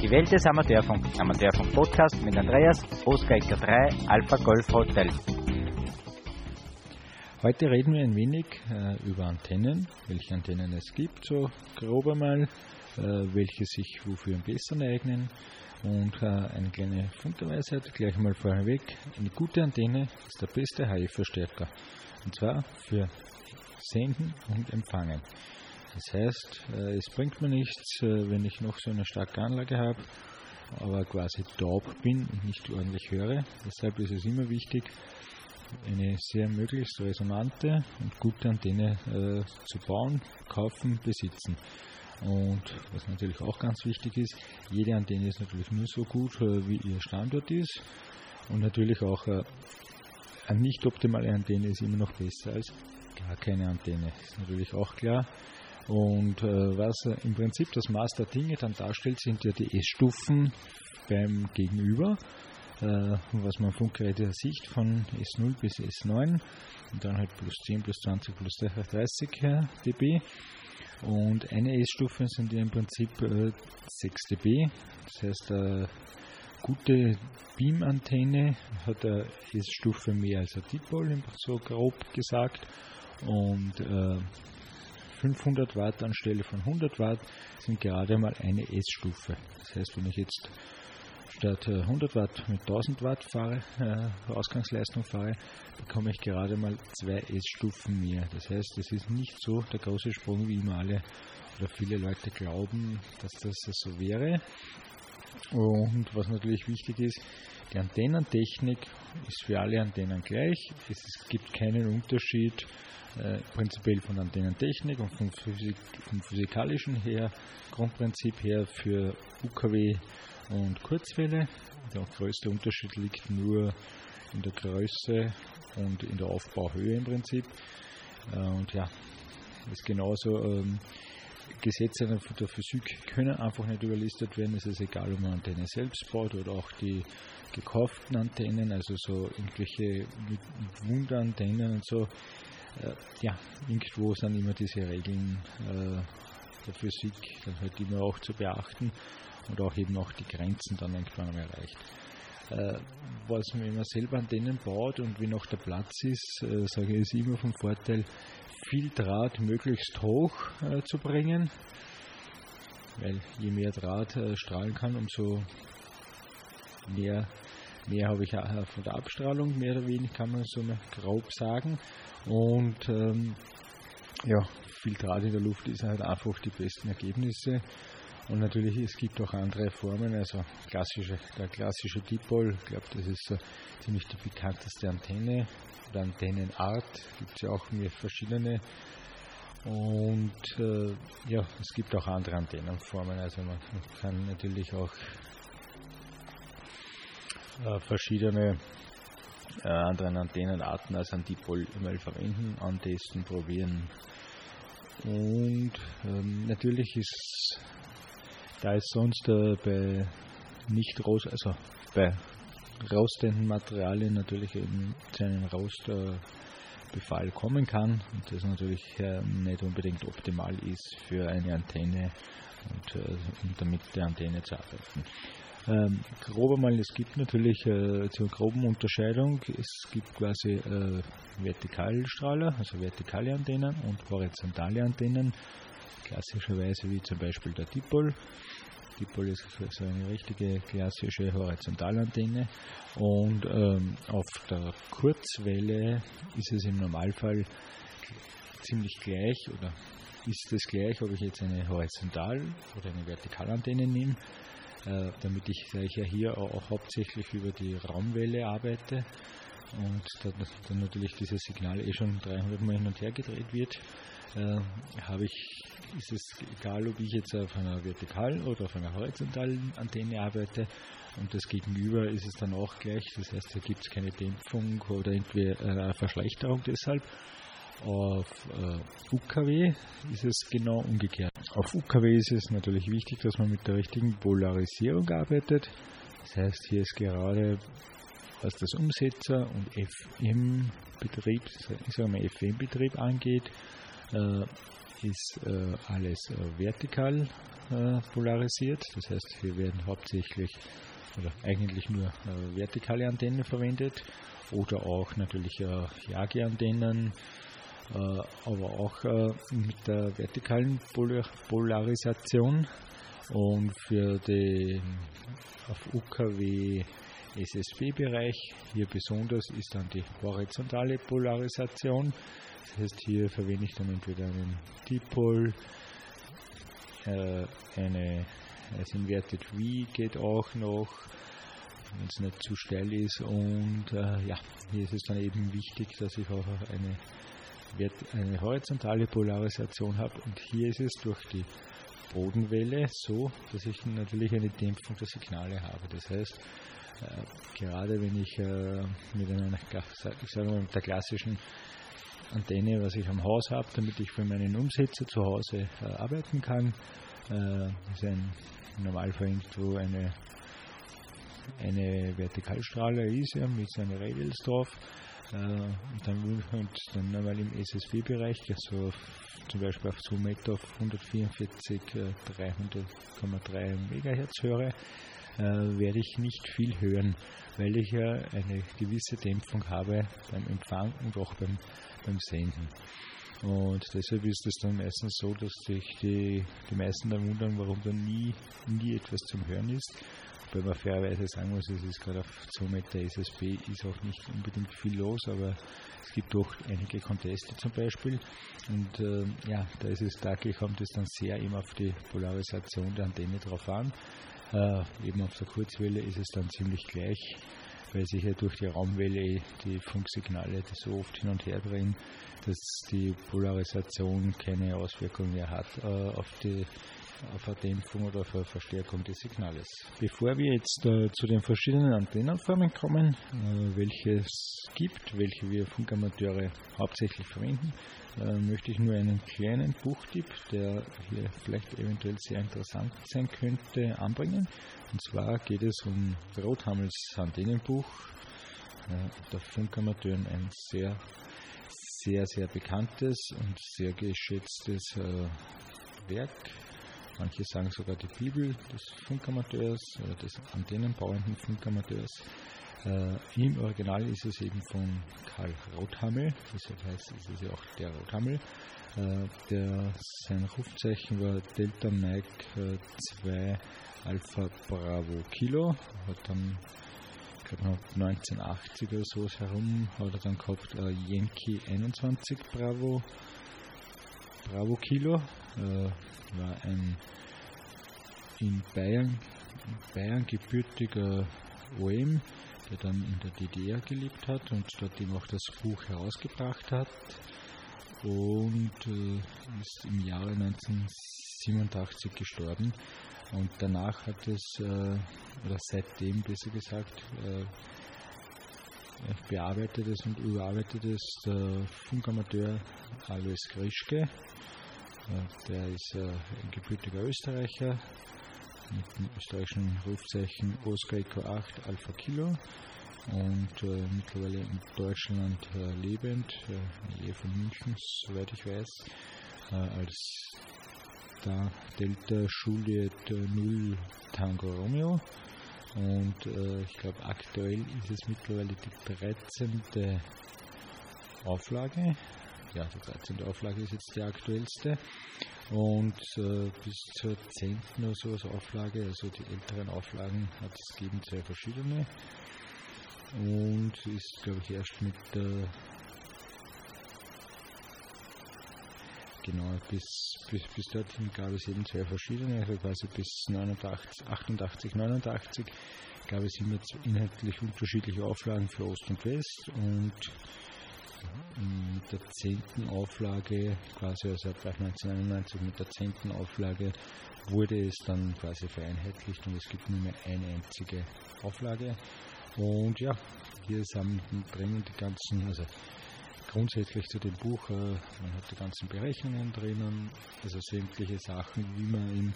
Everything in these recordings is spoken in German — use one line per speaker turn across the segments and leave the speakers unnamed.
Die Welt des Amateurfunk. Amateurfunk Podcast mit Andreas, Oscar Ecker 3, Alpha Golf Hotel.
Heute reden wir ein wenig äh, über Antennen, welche Antennen es gibt, so grob einmal, äh, welche sich wofür am besten eignen und äh, eine kleine Funkerweisheit gleich mal vorneweg. Eine gute Antenne ist der beste HF-Verstärker und zwar für Senden und Empfangen. Das heißt, äh, es bringt mir nichts, äh, wenn ich noch so eine starke Anlage habe, aber quasi taub bin und nicht ordentlich höre. Deshalb ist es immer wichtig, eine sehr möglichst resonante und gute Antenne äh, zu bauen, kaufen, besitzen. Und was natürlich auch ganz wichtig ist, jede Antenne ist natürlich nur so gut, wie ihr Standort ist. Und natürlich auch eine nicht optimale Antenne ist immer noch besser als gar keine Antenne. Ist natürlich auch klar. Und äh, was im Prinzip das Maß der Dinge dann darstellt, sind ja die S-Stufen beim Gegenüber äh, was man Funkgeräte sieht, von S0 bis S9 und dann halt plus 10, plus 20, plus 30 dB. Und eine S-Stufe sind ja im Prinzip äh, 6 dB. Das heißt, eine gute Beam-Antenne hat eine S-Stufe mehr als ein Dipol, so grob gesagt. Und äh, 500 Watt anstelle von 100 Watt sind gerade mal eine S-Stufe. Das heißt, wenn ich jetzt statt 100 äh, Watt mit 1000 Watt fahre, äh, Ausgangsleistung fahre, bekomme ich gerade mal zwei S-Stufen mehr. Das heißt, es ist nicht so der große Sprung, wie immer alle oder viele Leute glauben, dass das so wäre. Und was natürlich wichtig ist, die Antennentechnik ist für alle Antennen gleich. Es gibt keinen Unterschied äh, prinzipiell von Antennentechnik und vom, Physik, vom physikalischen her, Grundprinzip her für UKW und Kurzwelle. Der größte Unterschied liegt nur in der Größe und in der Aufbauhöhe im Prinzip. Äh, und ja, ist genauso. Ähm, Gesetze der Physik können einfach nicht überlistet werden. Es ist egal, ob man Antenne selbst baut oder auch die gekauften Antennen, also so irgendwelche Wunderantennen und so. Äh, ja, irgendwo sind immer diese Regeln äh, der Physik dann halt immer auch zu beachten und auch eben auch die Grenzen dann irgendwann erreicht. Äh, was man, man selber Antennen baut und wie noch der Platz ist, äh, sage ich, ist immer vom Vorteil, viel Draht möglichst hoch äh, zu bringen, weil je mehr Draht äh, strahlen kann, umso mehr, mehr habe ich auch von der Abstrahlung, mehr oder weniger kann man so grob sagen. Und ähm, ja, viel Draht in der Luft ist halt einfach die besten Ergebnisse. Und natürlich, es gibt auch andere Formen, also klassische, der klassische Dipol, ich glaube, das ist so ziemlich die bekannteste Antenne oder Antennenart, gibt es ja auch mehr verschiedene. Und äh, ja, es gibt auch andere Antennenformen, also man kann natürlich auch äh, verschiedene äh, anderen Antennenarten als ein Dipol mal verwenden, antesten, probieren. Und ähm, natürlich ist da es sonst äh, bei nicht rost, also bei rostenden Materialien natürlich eben zu einem Rostbefall kommen kann und das natürlich äh, nicht unbedingt optimal ist für eine Antenne und äh, um damit der Antenne zu arbeiten. Ähm, grob einmal, es gibt natürlich äh, zur groben Unterscheidung, es gibt quasi äh, Vertikalstrahler, also vertikale Antennen und horizontale Antennen klassischerweise wie zum Beispiel der Dipol. Dipol ist so eine richtige klassische Horizontalantenne und ähm, auf der Kurzwelle ist es im Normalfall ziemlich gleich oder ist es gleich, ob ich jetzt eine Horizontal- oder eine Vertikalantenne nehme, äh, damit ich, da ich ja hier auch hauptsächlich über die Raumwelle arbeite. Und dann natürlich dieses Signal eh schon 300 Mal hin und her gedreht wird, äh, habe ich, ist es egal, ob ich jetzt auf einer vertikalen oder auf einer horizontalen Antenne arbeite und das Gegenüber ist es dann auch gleich. Das heißt, da gibt es keine Dämpfung oder irgendwie eine Verschlechterung deshalb. Auf äh, UKW ist es genau umgekehrt. Auf UKW ist es natürlich wichtig, dass man mit der richtigen Polarisierung arbeitet. Das heißt, hier ist gerade was das Umsetzer- und FM-Betrieb, ich sage mal FM-Betrieb angeht, äh, ist äh, alles äh, vertikal äh, polarisiert. Das heißt, hier werden hauptsächlich oder eigentlich nur äh, vertikale Antennen verwendet oder auch natürlich äh, Jageantennen, äh, aber auch mit der vertikalen Polar Polarisation. Und für den auf UKW SSB-Bereich hier besonders ist dann die horizontale Polarisation. Das heißt, hier verwende ich dann entweder einen Dipol, äh, eine als Inverted V geht auch noch, wenn es nicht zu steil ist. Und äh, ja, hier ist es dann eben wichtig, dass ich auch eine, eine horizontale Polarisation habe. Und hier ist es durch die Bodenwelle so, dass ich natürlich eine Dämpfung der Signale habe. Das heißt, gerade wenn ich äh, mit einer, ich sage mal, mit der klassischen Antenne, was ich am Haus habe, damit ich für meinen Umsetzer zu Hause äh, arbeiten kann, äh, ist ein Normalfall irgendwo eine, eine Vertikalstrahler ist ja, mit seinen Radials drauf. Äh, und dann, und dann einmal im SSB-Bereich, also zum Beispiel auf Zoom auf 144 300,3 MHz höre, äh, werde ich nicht viel hören, weil ich ja eine gewisse Dämpfung habe beim Empfang und auch beim, beim Senden. Und deshalb ist es dann meistens so, dass sich die, die meisten dann wundern, warum da nie, nie etwas zum Hören ist. Wobei man fairerweise sagen muss, es ist gerade auf 2 Meter SSB ist auch nicht unbedingt viel los, aber es gibt doch einige Conteste zum Beispiel. Und äh, ja, da ist es, da kommt es dann sehr immer auf die Polarisation der Antenne drauf an. Äh, eben auf der Kurzwelle ist es dann ziemlich gleich, weil sich ja durch die Raumwelle die Funksignale so oft hin und her drehen, dass die Polarisation keine Auswirkung mehr hat äh, auf die auf eine Dämpfung oder auf Verstärkung des Signales. Bevor wir jetzt äh, zu den verschiedenen Antennenformen kommen, äh, welche es gibt, welche wir Funkamateure hauptsächlich verwenden, äh, möchte ich nur einen kleinen Buchtipp, der hier vielleicht eventuell sehr interessant sein könnte, anbringen. Und zwar geht es um Rothammels Antennenbuch, äh, der Funkamateuren ein sehr sehr, sehr bekanntes und sehr geschätztes äh, Werk. Manche sagen sogar die Bibel des Funkamateurs, äh, des antennenbauenden Funkamateurs. Äh, Im Original ist es eben von Karl Rothammel, deshalb heißt es ist ja auch der Rothammel. Äh, der, sein Rufzeichen war Delta Mike 2 äh, Alpha Bravo Kilo, hat dann glaube 1980 oder so herum hat er dann gehabt äh, Yankee 21 Bravo Bravo Kilo. Äh, war ein in Bayern Bayern gebürtiger OM der dann in der DDR gelebt hat und dort eben auch das Buch herausgebracht hat und äh, ist im Jahre 1987 gestorben und danach hat es, äh, oder seitdem besser gesagt, äh, bearbeitet es und überarbeitet es der Funkamateur Alois Grischke. Äh, der ist äh, ein gebürtiger Österreicher mit dem österreichischen Rufzeichen Oscar Eco 8 Alpha Kilo und äh, mittlerweile in Deutschland äh, lebend, äh, in der Nähe von München, soweit ich weiß, äh, als da Delta Juliet 0 Tango Romeo. Und äh, ich glaube, aktuell ist es mittlerweile die 13. Auflage. Ja, die 13. Auflage ist jetzt die aktuellste. Und äh, bis zur 10. oder so als Auflage, also die älteren Auflagen, hat es gegeben zwei verschiedene. Und ist, glaube ich, erst mit der Genau, bis, bis, bis dorthin gab es eben zwei verschiedene, also quasi bis 89, 88, 89 gab es immer inhaltlich unterschiedliche Auflagen für Ost und West und mit der zehnten Auflage, quasi also ab 1991 mit der zehnten Auflage, wurde es dann quasi vereinheitlicht und es gibt nur mehr eine einzige Auflage. Und ja, hier sind drinnen die ganzen, also grundsätzlich zu dem Buch, äh, man hat die ganzen Berechnungen drinnen, also sämtliche Sachen, wie man in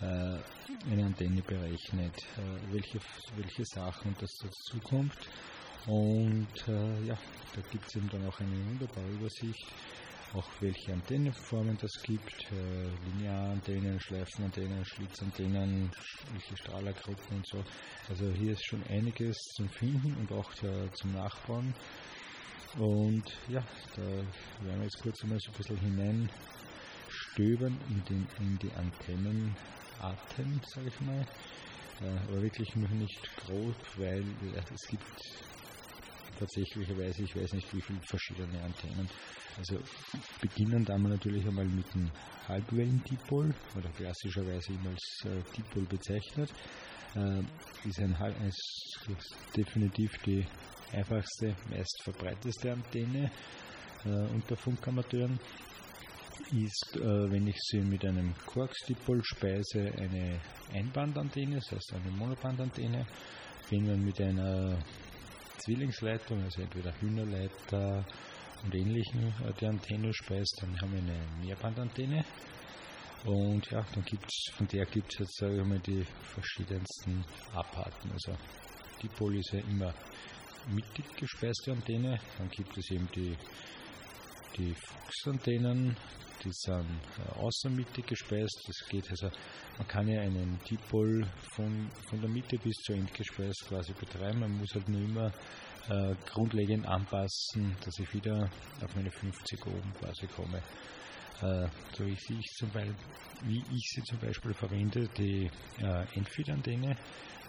äh, eine Antenne berechnet, äh, welche, welche Sachen das dazu kommt. Und ja, da gibt es eben dann auch eine wunderbare Übersicht, auch welche Antennenformen das gibt, äh, Linearantennen, Schleifenantennen, Schlitzantennen, welche Strahlergruppen und so. Also hier ist schon einiges zum Finden und auch äh, zum Nachbauen. Und ja, da werden wir jetzt kurz einmal so ein bisschen hineinstöbern in, den, in die Antennenarten, sage ich mal. Äh, aber wirklich noch nicht grob, weil äh, es gibt tatsächlicherweise, ich weiß nicht wie viele verschiedene Antennen. Also beginnen da natürlich einmal mit dem Halbwellen-Dipol oder klassischerweise immer als äh, Dipol bezeichnet. Äh, ist, ein, ist definitiv die einfachste, meist verbreiteste Antenne äh, unter Funkamateuren ist, äh, wenn ich sie mit einem Quarks-Dipol speise, eine Einbandantenne, das heißt eine Monobandantenne. Wenn man mit einer Zwillingsleitung, also entweder Hühnerleiter und ähnlichen, äh, die Antenne speist, dann haben wir eine Mehrbandantenne. Und ja, dann gibt's, von der gibt es jetzt, sage ich mal, die verschiedensten Abarten. Also Dipol ist ja immer mittig gespeiste Antenne, dann gibt es eben die, die Fuchsantennen, die sind äh, außermittig gespeist. Das geht also, man kann ja einen Dipol von, von der Mitte bis zur Endgespeis quasi betreiben. Man muss halt nur immer äh, grundlegend anpassen, dass ich wieder auf meine 50 oben quasi komme. Äh, so ich, ich zum Beispiel, wie ich sie zum Beispiel verwende, die äh, Endfeed-Antenne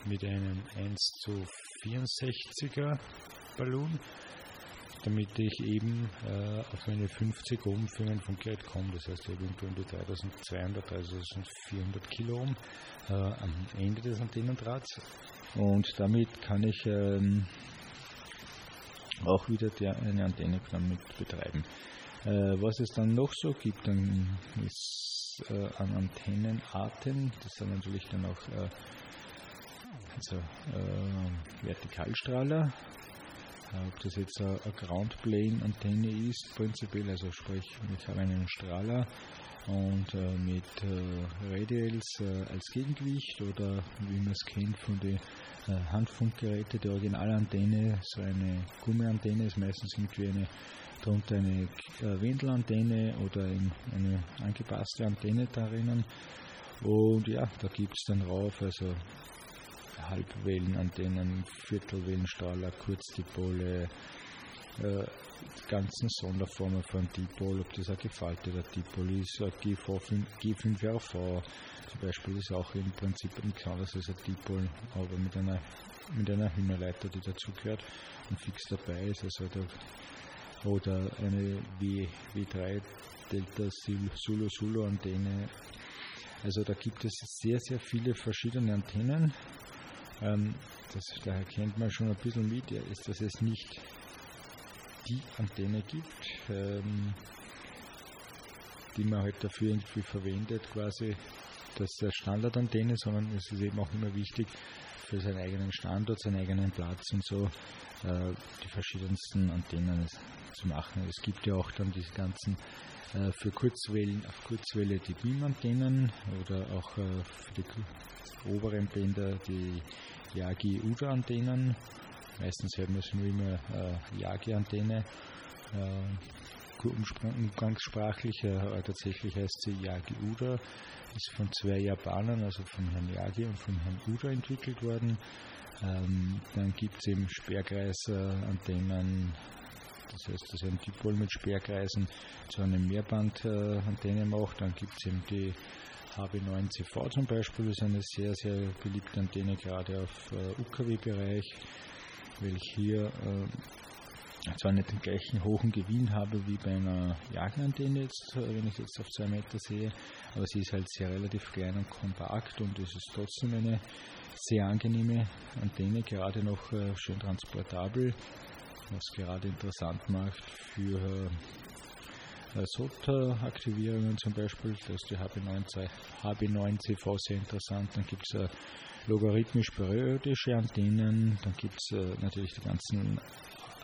mit einem 1 zu 64er Ballon damit ich eben äh, auf meine 50 Ohm für mein Funkgerät komme. Das heißt, ich habe um die 3200, 3400 Kilo Ohm äh, am Ende des Antennendrahts. Und damit kann ich ähm, auch wieder der, eine Antenne damit betreiben. Äh, was es dann noch so gibt, dann ist äh, an Antennenarten, das sind natürlich dann auch äh, also, äh, Vertikalstrahler, ob das jetzt eine, Groundplane-Antenne ist, prinzipiell, also sprich mit einem Strahler und äh, mit äh, Radials äh, als Gegengewicht oder wie man es kennt von den Handfunkgeräten, die Originalantenne, so eine Gummiantenne ist meistens irgendwie eine darunter eine Wendelantenne oder ein, eine angepasste Antenne darin. Und ja, da gibt es dann rauf, also Halbwellenantennen, Viertelwellenstrahler, Kurzdipole, äh, ganzen Sonderformen von Dipol, ob das ein gefalteter Dipol ist, ein G5RV zum Beispiel ist auch im Prinzip nichts anderes als ein Dipol, aber mit einer, mit einer Hühnerleiter, die dazugehört und fix dabei ist. Also da, oder eine w, W3 Delta Sulu Sulu Antenne. Also da gibt es sehr, sehr viele verschiedene Antennen ähm, das, da erkennt man schon ein bisschen mit, ist, dass es nicht die Antenne gibt, ähm, die man halt dafür irgendwie verwendet, quasi das ist der Standardantenne, sondern es ist eben auch immer wichtig für seinen eigenen Standort, seinen eigenen Platz und so äh, die verschiedensten Antennen zu machen. Es gibt ja auch dann diese ganzen äh, für Kurzwellen, auf Kurzwelle die Beam-Antennen oder auch äh, für die oberen Bänder die Yagi-Uda-Antennen. Meistens hört man es nur immer Yagi-Antenne. Äh, umgangssprachlich, äh, tatsächlich heißt sie Yagi-Uda, ist von zwei Japanern, also von Herrn Yagi und von Herrn Uda entwickelt worden. Ähm, dann gibt es eben Sperrkreisantennen, das heißt, dass ein Dipol mit Sperrkreisen zu einem Mehrbandantenne macht. Dann gibt es eben die HB9CV zum Beispiel ist eine sehr, sehr beliebte Antenne, gerade auf äh, UKW-Bereich, weil ich hier äh, zwar nicht den gleichen hohen Gewinn habe wie bei einer Jagenantenne jetzt, äh, wenn ich jetzt auf 2 Meter sehe, aber sie ist halt sehr relativ klein und kompakt und es ist trotzdem eine sehr angenehme Antenne, gerade noch äh, schön transportabel, was gerade interessant macht für äh, SOTA-Aktivierungen zum Beispiel, das ist die HB9, HB9CV sehr interessant. Dann gibt es äh, logarithmisch periodische Antennen, dann gibt es natürlich die ganzen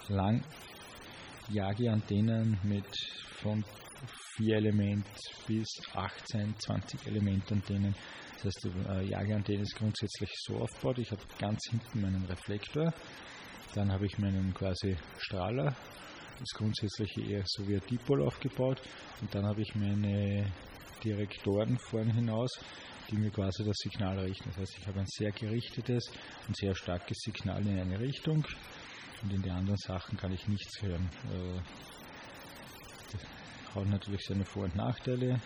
lang Yagi-Antennen mit von 4 Element bis 18, 20 Element Antennen. Das heißt, die äh, Yagi-Antenne ist grundsätzlich so aufgebaut, ich habe ganz hinten meinen Reflektor, dann habe ich meinen quasi Strahler ist grundsätzlich eher so wie ein Dipol aufgebaut und dann habe ich meine Direktoren vorn hinaus, die mir quasi das Signal richten. Das heißt, ich habe ein sehr gerichtetes und sehr starkes Signal in eine Richtung und in die anderen Sachen kann ich nichts hören. Äh, das hat natürlich seine Vor- und Nachteile.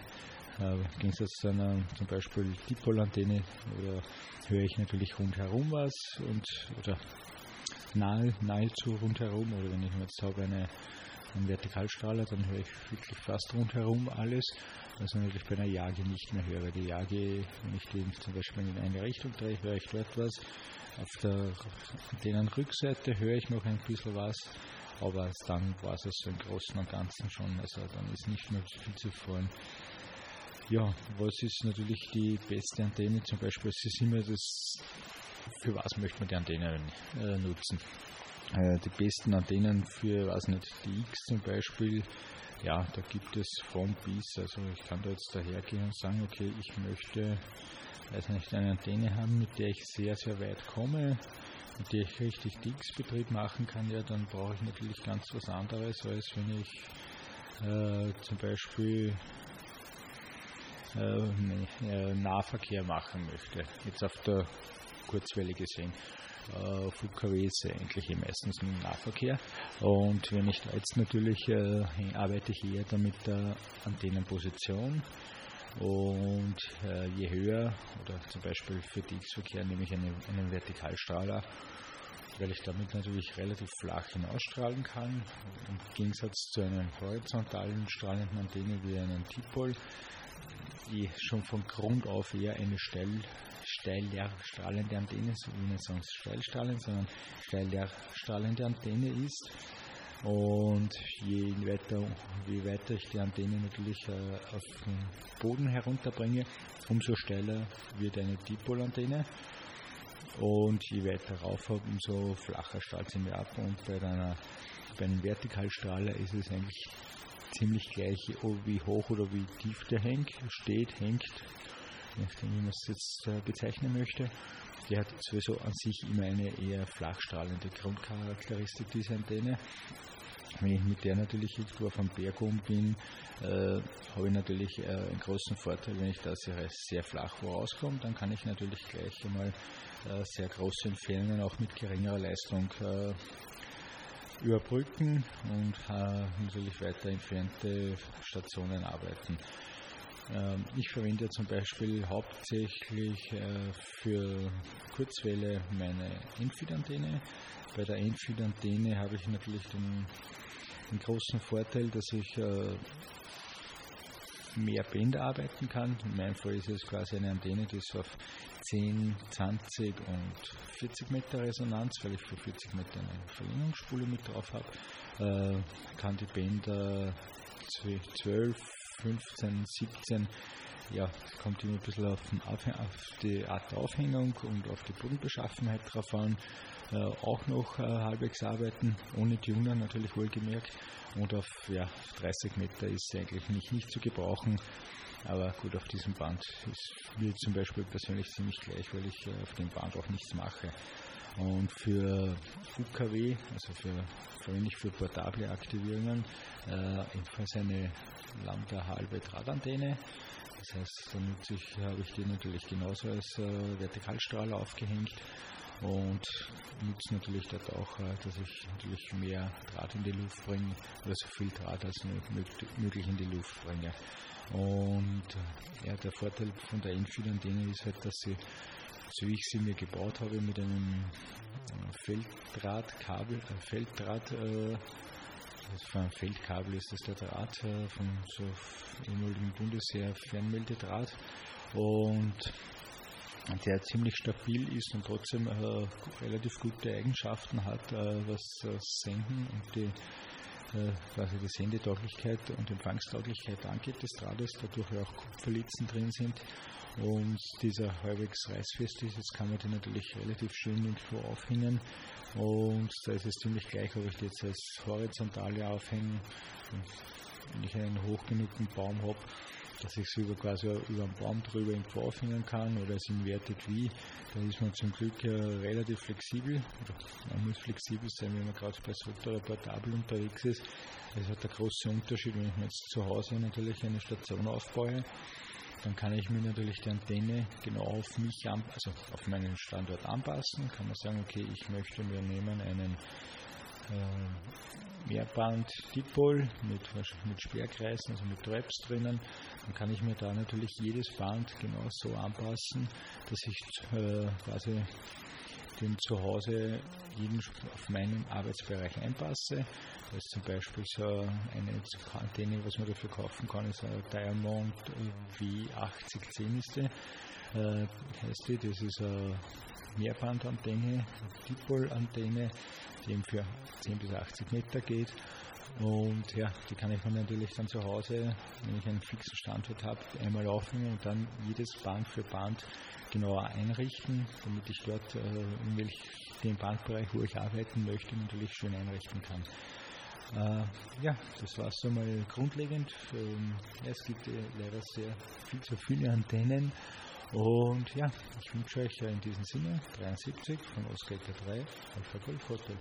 Äh, Im Gegensatz zu einer zum Beispiel Dipolantenne oder höre ich natürlich rundherum was und oder nahe, nahezu rundherum oder wenn ich jetzt habe eine, einen Vertikalstrahler, dann höre ich wirklich fast rundherum alles, was ich natürlich bei einer Jage nicht mehr höre. Die Jage, wenn ich die zum Beispiel in eine Richtung drehe, höre ich dort was. Auf der denen Rückseite höre ich noch ein bisschen was, aber dann war es also im Großen und Ganzen schon, also dann ist nicht mehr viel zu freuen. Ja, was ist natürlich die beste Antenne? Zum Beispiel, es ist immer das, für was möchte man die Antenne äh, nutzen? Äh, die besten Antennen für, weiß nicht, die X zum Beispiel, ja, da gibt es von bis, also ich kann da jetzt dahergehen und sagen, okay, ich möchte, weiß nicht, eine Antenne haben, mit der ich sehr, sehr weit komme, mit der ich richtig Dix-Betrieb machen kann, ja, dann brauche ich natürlich ganz was anderes, als wenn ich äh, zum Beispiel äh, Nahverkehr machen möchte. Jetzt auf der Kurzwelle gesehen. Äh, auf ist eigentlich eh meistens ein Nahverkehr. Und wenn ich da jetzt natürlich äh, arbeite ich eher dann mit der Antennenposition. Und äh, je höher, oder zum Beispiel für DX-Verkehr nehme ich einen, einen Vertikalstrahler, weil ich damit natürlich relativ flach hinausstrahlen kann. Im Gegensatz zu einer horizontalen strahlenden Antenne wie einem Dipol, die schon von Grund auf eher eine steil, steil strahlende Antenne, so wie nicht sonst steilstrahlend, sondern steil strahlende Antenne ist. Und je weiter, je weiter ich die Antenne natürlich äh, auf den Boden herunterbringe, umso steiler wird eine Dipolantenne. Und je weiter rauf umso flacher strahlt sie mir ab. Und bei, einer, bei einem Vertikalstrahler ist es eigentlich ziemlich gleich, wie hoch oder wie tief der hängt, steht, hängt, nachdem, wie man es jetzt äh, bezeichnen möchte. Der hat sowieso an sich immer eine eher flachstrahlende Grundcharakteristik, diese Antenne. Wenn ich mit der natürlich irgendwo auf einem Berg oben bin, äh, habe ich natürlich äh, einen großen Vorteil, wenn ich da sehr, sehr flach vorauskomme, dann kann ich natürlich gleich einmal äh, sehr große Entfernungen auch mit geringerer Leistung äh, überbrücken und äh, natürlich weiter entfernte Stationen arbeiten. Ähm, ich verwende zum Beispiel hauptsächlich äh, für Kurzwelle meine Enfeed-Antenne. Bei der Enfeed-Antenne habe ich natürlich den, den, großen Vorteil, dass ich äh, mehr Bänder arbeiten kann. In meinem Fall ist es quasi eine Antenne, die ist auf 10, 20 und 40 Meter Resonanz, weil ich für 40 Meter eine Verlängerungsspule mit drauf habe. Äh, kann die Bänder 12, 15, 17, ja, es kommt immer ein bisschen auf, auf, die Art der Aufhängung und auf die Bodenbeschaffenheit drauf an. Äh, auch noch äh, halbwegs arbeiten, ohne Tuner natürlich wohlgemerkt. Und auf ja, 30 Meter ist sie eigentlich nicht, nicht zu gebrauchen. Aber gut, auf diesem Band ist mir zum Beispiel persönlich ziemlich gleich, weil ich äh, auf dem Band auch nichts mache. Und für UKW, also für, verwende ich für portable Aktivierungen, äh, ebenfalls eine Lambda halbe Drahtantenne. Das heißt, damit ich, habe ich die natürlich genauso als äh, Vertikalstrahler aufgehängt und nutze natürlich dort auch, äh, dass ich natürlich mehr Draht in die Luft bringe oder so viel Draht als möglich in die Luft bringe. Und äh, ja, der Vorteil von der Enfield-Antenne ist halt, dass sie, so wie ich sie mir gebaut habe, mit einem äh, Felddrahtkabel, äh, Felddraht, äh, also von einem Feldkabel ist das der Draht äh, von so ehemaligen Bundesheer Fernmeldedraht. Und der ziemlich stabil ist und trotzdem äh, relativ gute Eigenschaften hat, äh, was das Senden und die äh, quasi die Sendetauglichkeit und Empfangstauglichkeit angeht des Drahtes, dadurch auch Kupferlitzen drin sind. Und dieser halbwegs reißfest ist, jetzt kann man die natürlich relativ schön irgendwo aufhängen. Und da ist es ziemlich gleich, ob ich die jetzt als horizontale aufhänge wenn ich einen hoch genugen Baum habe, dass ich es über quasi über einen Baum drüber irgendwo aufhängen kann oder es invertet wie. Da ist man zum Glück äh, relativ flexibel. Man muss flexibel sein, wenn man gerade bei so oder portabel unterwegs ist. Es hat einen großen Unterschied, wenn ich mir jetzt zu Hause natürlich eine Station aufbaue dann kann ich mir natürlich die Antenne genau auf mich, also auf meinen Standort anpassen. Kann man sagen, okay, ich möchte mir nehmen einen Mehrband-Dipol mit, mit Sperrkreisen, also mit Traps drinnen. Dann kann ich mir da natürlich jedes Band genau so anpassen, dass ich äh, quasi den zu Hause jeden auf meinen Arbeitsbereich einpasse. Da ist zum Beispiel so eine Antenne, was man dafür kaufen kann, ist eine Diamond W8010 ist die, äh, heißt die. Das ist eine Mehrbandantenne, eine Dipol-Antenne, die eben für 10 bis 80 Meter geht. Und ja, die kann ich mir natürlich dann zu Hause, wenn ich einen fixen Standort habe, einmal aufhängen und dann jedes Band für Band genauer einrichten, damit ich dort äh, in welch, dem Bandbereich, wo ich arbeiten möchte, natürlich schön einrichten kann. Äh, ja, das war es einmal grundlegend. Ähm, es gibt äh, leider sehr viel zu viele Antennen. Und ja, ich wünsche euch in diesem Sinne 73 von Oscar 3 Alpha Golf Hotel.